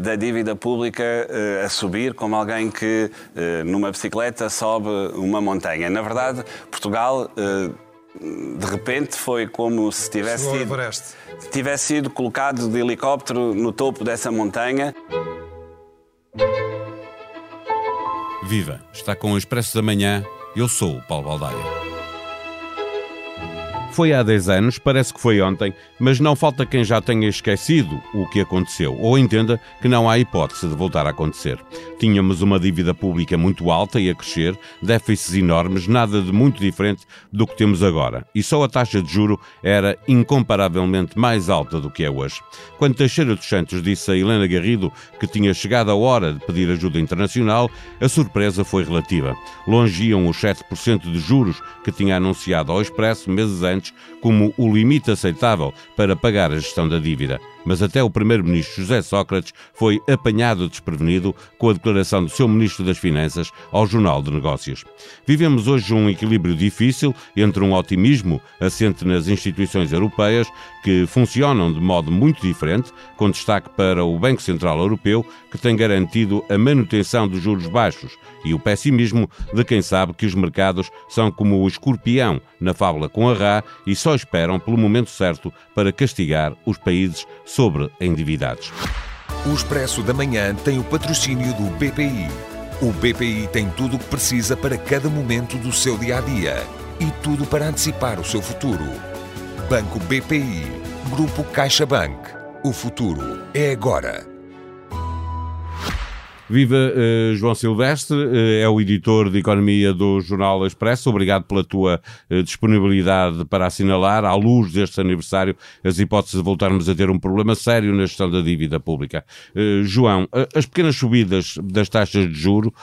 da dívida pública a subir como alguém que numa bicicleta sobe uma montanha. Na verdade, Portugal de repente foi como se tivesse sido, tivesse sido colocado de helicóptero no topo dessa montanha. Viva! Está com o Expresso da Manhã. Eu sou o Paulo Baldaia. Foi há 10 anos, parece que foi ontem, mas não falta quem já tenha esquecido o que aconteceu ou entenda que não há hipótese de voltar a acontecer. Tínhamos uma dívida pública muito alta e a crescer, déficits enormes, nada de muito diferente do que temos agora. E só a taxa de juro era incomparavelmente mais alta do que é hoje. Quando Teixeira dos Santos disse a Helena Garrido que tinha chegado a hora de pedir ajuda internacional, a surpresa foi relativa. Longiam os 7% de juros que tinha anunciado ao Expresso meses antes como o limite aceitável para pagar a gestão da dívida mas até o primeiro-ministro José Sócrates foi apanhado desprevenido com a declaração do seu ministro das Finanças ao Jornal de Negócios. Vivemos hoje um equilíbrio difícil entre um otimismo assente nas instituições europeias, que funcionam de modo muito diferente, com destaque para o Banco Central Europeu, que tem garantido a manutenção dos juros baixos, e o pessimismo de quem sabe que os mercados são como o escorpião na fábula com a rá e só esperam pelo momento certo para castigar os países sobre endividados. O Expresso da Manhã tem o patrocínio do BPI. O BPI tem tudo o que precisa para cada momento do seu dia a dia e tudo para antecipar o seu futuro. Banco BPI. Grupo CaixaBank. O futuro é agora. Viva uh, João Silvestre, uh, é o editor de Economia do Jornal Expresso. Obrigado pela tua uh, disponibilidade para assinalar, à luz deste aniversário, as hipóteses de voltarmos a ter um problema sério na gestão da dívida pública. João, as pequenas subidas das taxas de juro,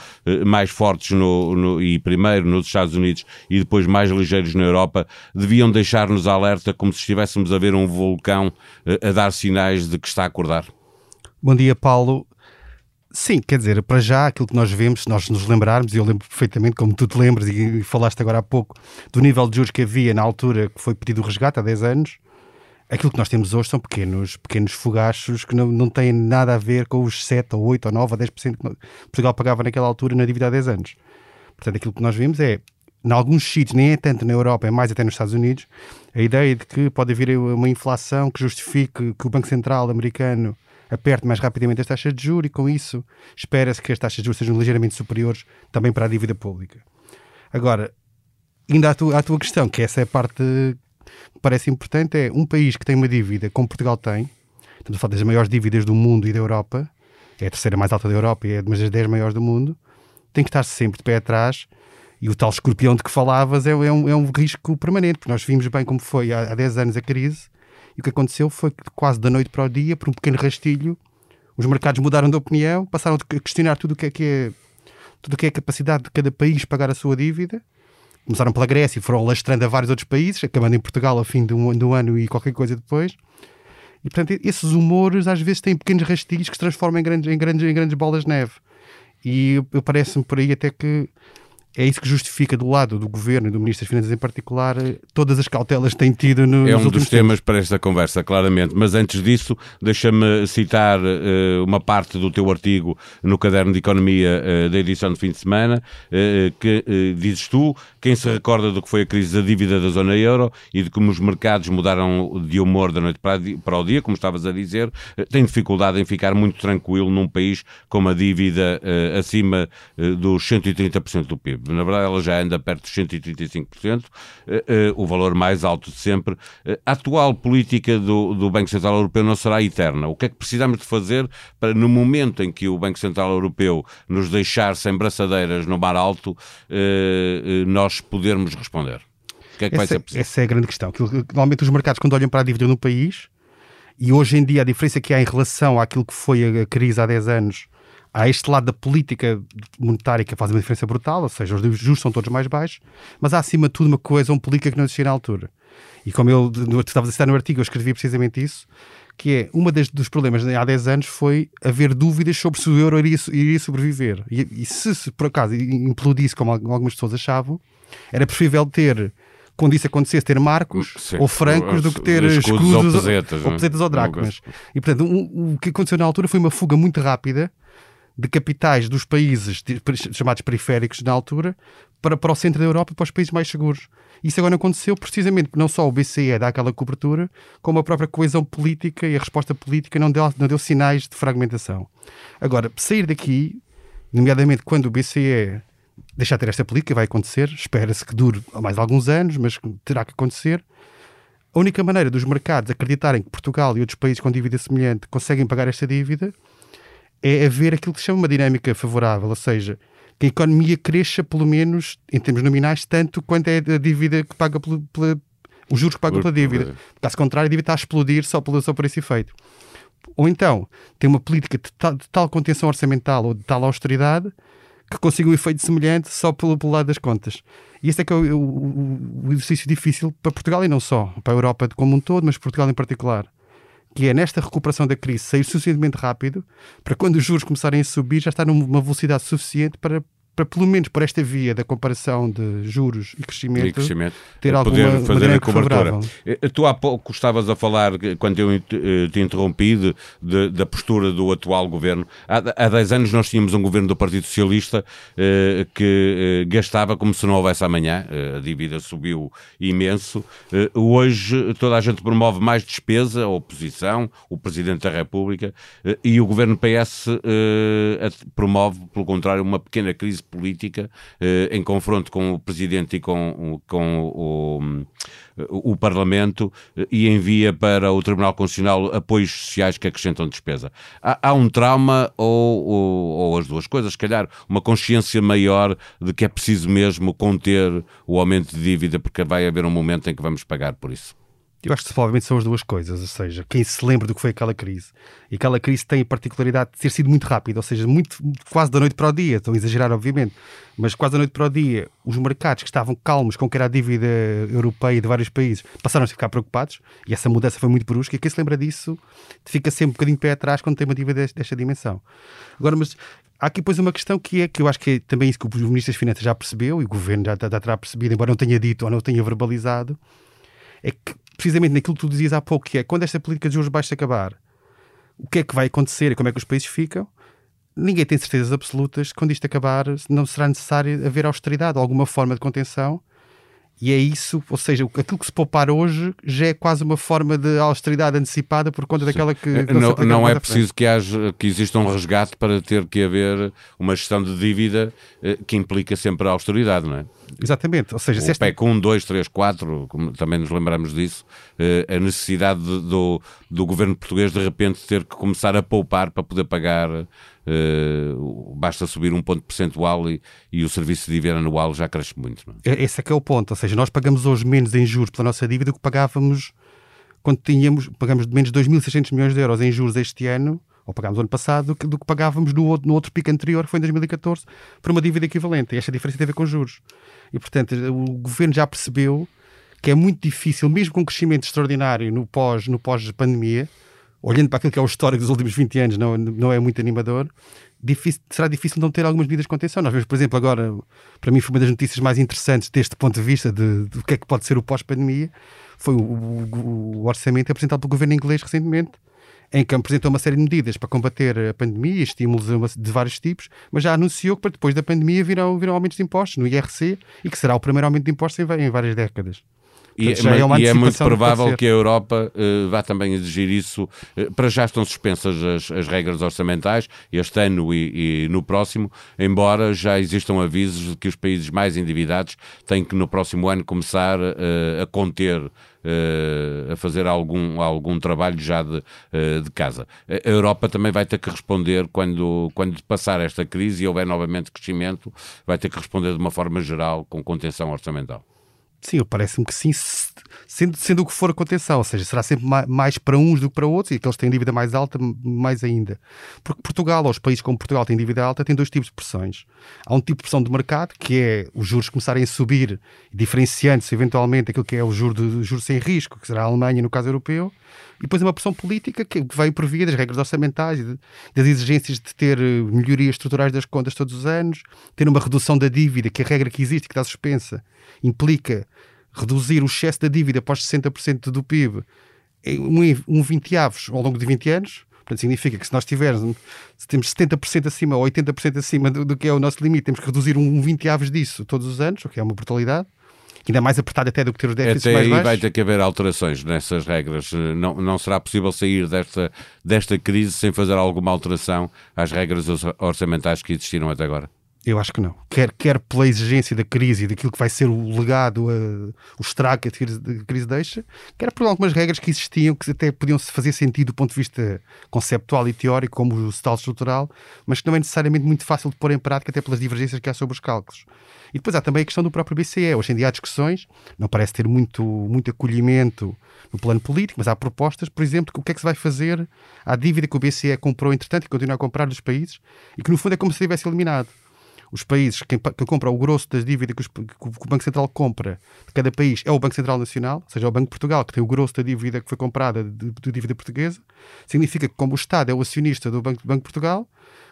mais fortes no, no, e primeiro nos Estados Unidos e depois mais ligeiros na Europa, deviam deixar-nos alerta como se estivéssemos a ver um vulcão a dar sinais de que está a acordar? Bom dia, Paulo. Sim, quer dizer, para já aquilo que nós vemos, se nós nos lembrarmos, e eu lembro perfeitamente, como tu te lembras e, falaste agora há pouco, do nível de juros que havia na altura que foi pedido o resgate há 10 anos, aquilo que nós temos hoje são pequenos, pequenos fogachos que não, não têm nada a ver com os 7 ou 8 ou 9 ou 10% que Portugal pagava naquela altura na dívida há 10 anos. Portanto, aquilo que nós vimos é, em alguns sítios, nem é tanto na Europa, é mais até nos Estados Unidos, a ideia de que pode haver uma inflação que justifique que o Banco Central americano aperte mais rapidamente as taxas de juros e, com isso, espera-se que as taxas de juros sejam ligeiramente superiores também para a dívida pública. Agora, ainda à tua, à tua questão, que essa é a parte que parece importante, é um país que tem uma dívida, como Portugal tem, estamos a falar das maiores dívidas do mundo e da Europa, é a terceira mais alta da Europa e é uma das 10 maiores do mundo, tem que estar sempre de pé atrás e o tal escorpião de que falavas é, é, um, é um risco permanente, porque nós vimos bem como foi há, há 10 anos a crise e o que aconteceu foi que quase da noite para o dia, por um pequeno rastilho, os mercados mudaram de opinião, passaram a questionar tudo o que é que é, tudo o que é a capacidade de cada país pagar a sua dívida. Começaram pela Grécia e foram lastrando a vários outros países, acabando em Portugal ao fim do, um, do ano e qualquer coisa depois. E, portanto, esses humores às vezes têm pequenos rastilhos que se transformam em grandes, em grandes, em grandes bolas de neve. E parece-me por aí até que é isso que justifica do lado do governo e do Ministro das Finanças em particular todas as cautelas que têm tido no, É um dos temas para esta conversa, claramente. Mas antes disso, deixa-me citar uh, uma parte do teu artigo no Caderno de Economia uh, da edição de fim de semana, uh, que dizes tu, quem se recorda do que foi a crise da dívida da zona euro e de como os mercados mudaram de humor da noite para o dia, como estavas a dizer, tem dificuldade em ficar muito tranquilo num país com uma dívida acima dos 130% do PIB na verdade ela já anda perto dos 135%, eh, eh, o valor mais alto de sempre. Eh, a atual política do, do Banco Central Europeu não será eterna. O que é que precisamos de fazer para, no momento em que o Banco Central Europeu nos deixar sem braçadeiras no mar alto, nós podermos responder? O que é que essa, vai ser preciso? Essa é a grande questão. Normalmente os mercados, quando olham para a dívida no país, e hoje em dia a diferença que há em relação àquilo que foi a crise há 10 anos há este lado da política monetária que faz uma diferença brutal, ou seja, os juros são todos mais baixos, mas há acima de tudo uma coesão política que não existia na altura. E como eu, tu estavas a citar no artigo, eu escrevi precisamente isso, que é, uma das, dos problemas há 10 anos foi haver dúvidas sobre se o euro iria, iria sobreviver. E, e se, se, por acaso implodisse, como algumas pessoas achavam, era preferível ter quando isso acontecesse, ter marcos Sim. ou francos do que ter escudos, escudos ou pesetas ou, ou dracmas. E, portanto, um, o que aconteceu na altura foi uma fuga muito rápida de capitais dos países chamados periféricos na altura para, para o centro da Europa e para os países mais seguros. Isso agora aconteceu precisamente porque não só o BCE dá aquela cobertura, como a própria coesão política e a resposta política não deu, não deu sinais de fragmentação. Agora, sair daqui, nomeadamente quando o BCE deixar de ter esta política, vai acontecer, espera-se que dure mais alguns anos, mas terá que acontecer. A única maneira dos mercados acreditarem que Portugal e outros países com dívida semelhante conseguem pagar esta dívida é haver aquilo que se chama uma dinâmica favorável, ou seja, que a economia cresça, pelo menos em termos nominais, tanto quanto é a dívida que paga pela, pela os juros que pagam pela dívida. Caso contrário, a dívida está a explodir só, pelo, só por esse efeito. Ou então, tem uma política de tal, de tal contenção orçamental ou de tal austeridade que consiga um efeito semelhante só pelo, pelo lado das contas. E este é que é o, o, o, exercício difícil para Portugal e não só, para a Europa como um todo, mas Portugal em particular que é nesta recuperação da crise sair suficientemente rápido para quando os juros começarem a subir já estar numa velocidade suficiente para para pelo menos por esta via da comparação de juros e crescimento, e crescimento ter alguma poder fazer a cobertura. Eh, tu há pouco estavas a falar, quando eu eh, te interrompi, de, de, da postura do atual governo. Há, há 10 anos nós tínhamos um governo do Partido Socialista eh, que eh, gastava como se não houvesse amanhã, eh, a dívida subiu imenso. Eh, hoje toda a gente promove mais despesa, a oposição, o Presidente da República, e o governo PS promove, pelo contrário, uma pequena crise política eh, em confronto com o Presidente e com, com o, o, o, Parlamento eh, e envia para o Tribunal Constitucional apoios sociais que acrescentam despesa. Há, há um trauma ou, ou, ou, as duas coisas, se calhar uma consciência maior de que é preciso mesmo conter o aumento de dívida porque vai haver um momento em que vamos pagar por isso. Eu acho que provavelmente são as duas coisas, ou seja, quem se lembra do que foi aquela crise. E aquela crise tem a particularidade de ter sido muito rápida, ou seja, muito, quase da noite para o dia, estou a exagerar, obviamente, mas quase da noite para o dia, os mercados que estavam calmos com que era a dívida europeia de vários países passaram a ficar preocupados e essa mudança foi muito brusca. E quem se lembra disso fica sempre um bocadinho pé atrás quando tem uma dívida desta, dimensão. Agora, mas há aqui depois uma questão que é que eu acho que é também isso que o Ministro das Finanças já percebeu e o Governo já, já terá percebido, embora não tenha dito ou não tenha verbalizado, é que precisamente naquilo que tu dizias há pouco, que é quando esta política de juros baixos acabar, o que é que vai acontecer e como é que os países ficam? Ninguém tem certezas absolutas. Quando isto acabar, não será necessário haver austeridade alguma forma de contenção. E é isso, ou seja, aquilo que se poupar hoje já é quase uma forma de austeridade antecipada por conta Sim. daquela que. que não, não é preciso que, haja, que exista um resgate para ter que haver uma gestão de dívida eh, que implica sempre a austeridade, não é? Exatamente. Ou seja, o esta... PEC 1, 2, 3, 4, como também nos lembramos disso, eh, a necessidade do, do governo português de repente ter que começar a poupar para poder pagar. Uh, basta subir um ponto percentual e, e o serviço de dívida anual já cresce muito. Não é? Esse é que é o ponto. Ou seja, nós pagamos hoje menos em juros pela nossa dívida do que pagávamos quando tínhamos, pagamos de menos de 2.600 milhões de euros em juros este ano ou pagámos ano passado, do que, do que pagávamos no outro, no outro pico anterior, que foi em 2014, por uma dívida equivalente. E esta diferença tem a ver com juros. E, portanto, o governo já percebeu que é muito difícil, mesmo com um crescimento extraordinário no pós-pandemia, no pós olhando para aquilo que é o histórico dos últimos 20 anos, não, não é muito animador, difícil, será difícil não ter algumas medidas de contenção. Nós vemos, por exemplo, agora, para mim foi uma das notícias mais interessantes deste ponto de vista de, de o que é que pode ser o pós-pandemia, foi o, o, o orçamento apresentado pelo governo inglês recentemente, em que apresentou uma série de medidas para combater a pandemia, estímulos de vários tipos, mas já anunciou que para depois da pandemia virão, virão aumentos de impostos no IRC e que será o primeiro aumento de impostos em, em várias décadas. E, Portanto, é, e é muito provável que a Europa uh, vá também exigir isso. Uh, para já estão suspensas as, as regras orçamentais, este ano e, e, no próximo, embora já existam avisos de que os países mais endividados têm que no próximo ano começar uh, a conter a fazer algum, algum trabalho já de, de casa. A Europa também vai ter que responder quando, quando passar esta crise e houver novamente crescimento, vai ter que responder de uma forma geral com contenção orçamental. Sim, parece-me que sim, sendo, sendo o que for a contenção, ou seja, será sempre mais para uns do que para outros, e aqueles que têm dívida mais alta, mais ainda. Porque Portugal, ou os países como Portugal têm dívida alta, têm dois tipos de pressões. Há um tipo de pressão de mercado, que é os juros começarem a subir, diferenciando-se eventualmente aquilo que é o juro, de, juro sem risco, que será a Alemanha no caso europeu, e depois é uma pressão política que vem por via das regras orçamentais, das exigências de ter eh, melhorias estruturais das contas todos os anos, ter uma redução da dívida, que é a regra que existe, que está suspensa, implica reduzir o excesso da dívida os 60% do PIB em um, um 20 avos ao longo de 20 anos, Portanto, significa que se nós tivermos, se temos 70% acima ou 80% acima do, do, que é o nosso limite, temos que reduzir um 20 aves disso todos os anos, o que é uma brutalidade ainda mais apertado até do que ter os déficits até mais aí baixos. vai ter que haver alterações nessas regras. Não, não será possível sair desta, desta crise sem fazer alguma alteração às regras orçamentais que existiram até agora? Eu acho que não. Quer, quer pela exigência da crise e daquilo que vai ser o legado, a, o estrago que a crise, deixa, quer por algumas regras que existiam que até podiam fazer sentido do ponto de vista conceptual e teórico, como o tal estrutural, mas que não é necessariamente muito fácil de pôr em prática, até pelas divergências que há sobre os cálculos. E depois há também a questão do próprio BCE. Hoje em dia há discussões, não parece ter muito, muito acolhimento no plano político, mas há propostas, por exemplo, o que é que se vai fazer à dívida que o BCE comprou, entretanto, e continua a comprar dos países, e que no fundo é como se tivesse eliminado os países, quem, quem compra o grosso das dívidas que, os, que, o Banco Central compra de cada país é o Banco Central Nacional, ou seja, é o Banco de Portugal, que tem o grosso da dívida que foi comprada de, de dívida portuguesa. Significa que, como o Estado é o acionista do Banco, do Banco de Portugal,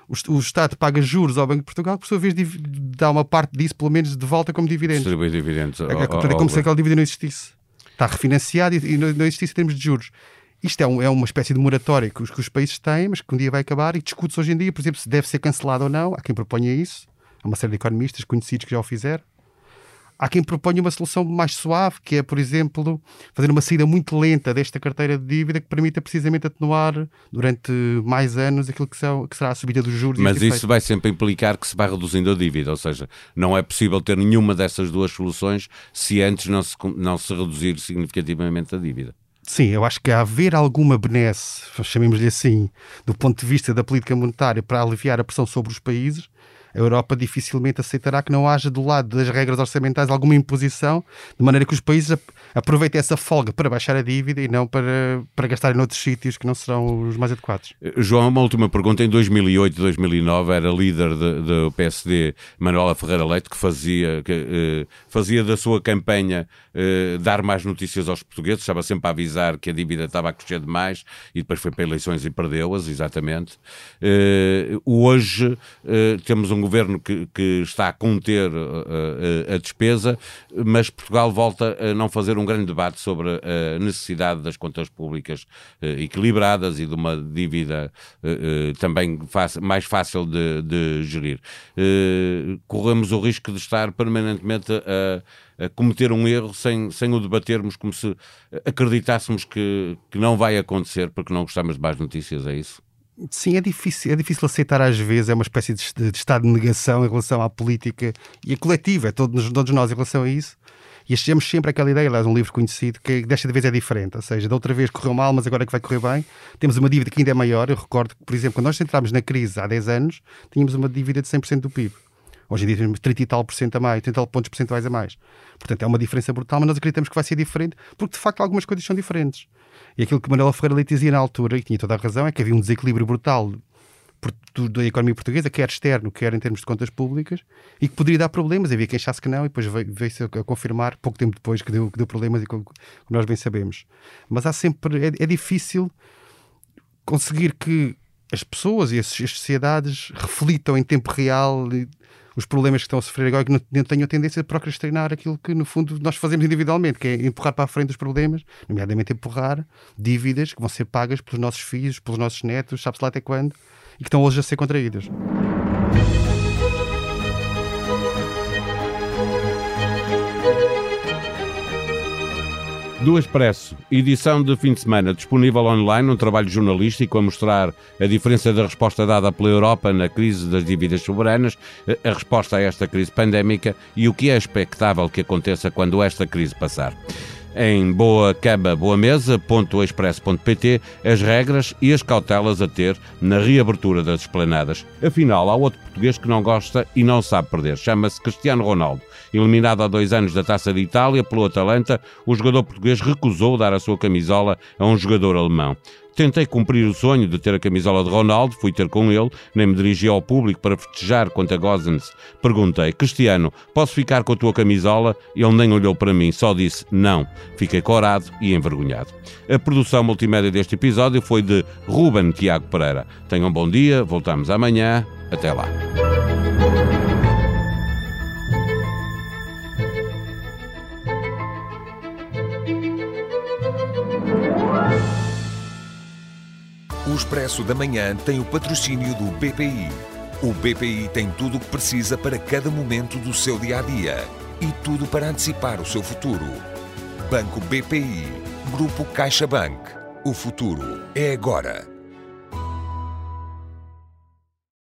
o, Estado paga juros ao Banco de Portugal, por sua vez dá uma parte disso, pelo menos, de volta como dividendos. Distribui dividendos. É, é, como se aquela dívida não existisse. Está refinanciado e, não, não existisse em termos de juros. Isto é, um, é, uma espécie de moratória que os, que os, países têm, mas que um dia vai acabar e discute-se hoje em dia, por exemplo, se deve ser cancelado ou não. Há quem proponha isso. Há uma série de economistas conhecidos que já o fizeram. Há quem proponha uma solução mais suave, que é, por exemplo, fazer uma saída muito lenta desta carteira de dívida que permita precisamente atenuar durante mais anos aquilo que, são, que será a subida dos juros. Mas isso vai sempre implicar que se vai reduzindo a dívida, ou seja, não é possível ter nenhuma dessas duas soluções se antes não se, não se reduzir significativamente a dívida. Sim, eu acho que haver alguma benesse, chamemos-lhe assim, do ponto de vista da política monetária para aliviar a pressão sobre os países, a Europa dificilmente aceitará que não haja do lado das regras orçamentais alguma imposição, de maneira que os países aproveitem essa folga para baixar a dívida e não para, para gastar em outros sítios que não serão os mais adequados. Eh, João, uma última pergunta. Em 2008 2009 era líder do PSD Manuela Ferreira Leite que fazia, que, eh, fazia da sua campanha eh, dar mais notícias aos portugueses, estava sempre a avisar que a dívida estava a crescer demais e depois foi para eleições e perdeu-as, exatamente. Eh, hoje eh, temos um governo que, que está a conter uh, a despesa, mas Portugal volta a não fazer um grande debate sobre a necessidade das contas públicas uh, equilibradas e de uma dívida também mais fácil de, de gerir. corremos o risco de estar permanentemente a, a cometer um erro sem, sem o debatermos como se acreditássemos que, que não vai acontecer porque não gostamos de mais notícias, é isso? Sim, é difícil, é difícil aceitar às vezes, é uma espécie de, de, estado de negação em relação à política e a coletiva, é todos, todos nós em relação a isso. E achamos sempre aquela ideia, aliás, um livro conhecido, que desta vez é diferente. Ou seja, da outra vez correu mal, mas agora é que vai correr bem. Temos uma dívida que ainda é maior. Eu recordo que, por exemplo, quando nós entramos na crise há 10 anos, tínhamos uma dívida de 100% do PIB. Hoje em dia temos 30 e tal por cento a mais, 30 e tal pontos percentuais a mais. Portanto, é uma diferença brutal, mas nós acreditamos que vai ser diferente, porque de facto algumas coisas são diferentes. E aquilo que Manuela Ferreira Leite dizia na altura, e tinha toda a razão, é que havia um desequilíbrio brutal da economia portuguesa, quer externo, quer em termos de contas públicas, e que poderia dar problemas. Havia quem achasse que não, e depois veio-se a confirmar, pouco tempo depois, que deu, que deu problemas, e como nós bem sabemos. Mas há sempre. É, é difícil conseguir que as pessoas e as, as sociedades reflitam em tempo real os problemas que estão a sofrer agora que não tenham tendência a procrastinar aquilo que, no fundo, nós fazemos individualmente, que é empurrar para a frente os problemas, nomeadamente empurrar dívidas que vão ser pagas pelos nossos filhos, pelos nossos netos, sabe-se lá até quando, e que estão hoje a ser contraídas. Do Expresso, edição de fim de semana, disponível online, um trabalho jornalístico a mostrar a diferença da resposta dada pela Europa na crise das dívidas soberanas, a resposta a esta crise pandémica e o que é expectável que aconteça quando esta crise passar em boa cama, boa mesa, expresso.pt, as regras e as cautelas a ter na reabertura das esplanadas. Afinal, há outro português que não gosta e não sabe perder. Chama-se Cristiano Ronaldo. Eliminado há dois anos da Taça de Itália pelo Atalanta, o jogador português recusou dar a sua camisola a um jogador alemão. Tentei cumprir o sonho de ter a camisola de Ronaldo, fui ter com ele, nem me dirigi ao público para festejar quanto a Gozens. Perguntei, Cristiano, posso ficar com a tua camisola? Ele nem olhou para mim, só disse não. Fiquei corado e envergonhado. A produção multimédia deste episódio foi de Ruben Tiago Pereira. Tenham um bom dia, voltamos amanhã. Até lá. Expresso da Manhã tem o patrocínio do BPI. O BPI tem tudo o que precisa para cada momento do seu dia a dia e tudo para antecipar o seu futuro. Banco BPI. Grupo CaixaBank. O futuro é agora.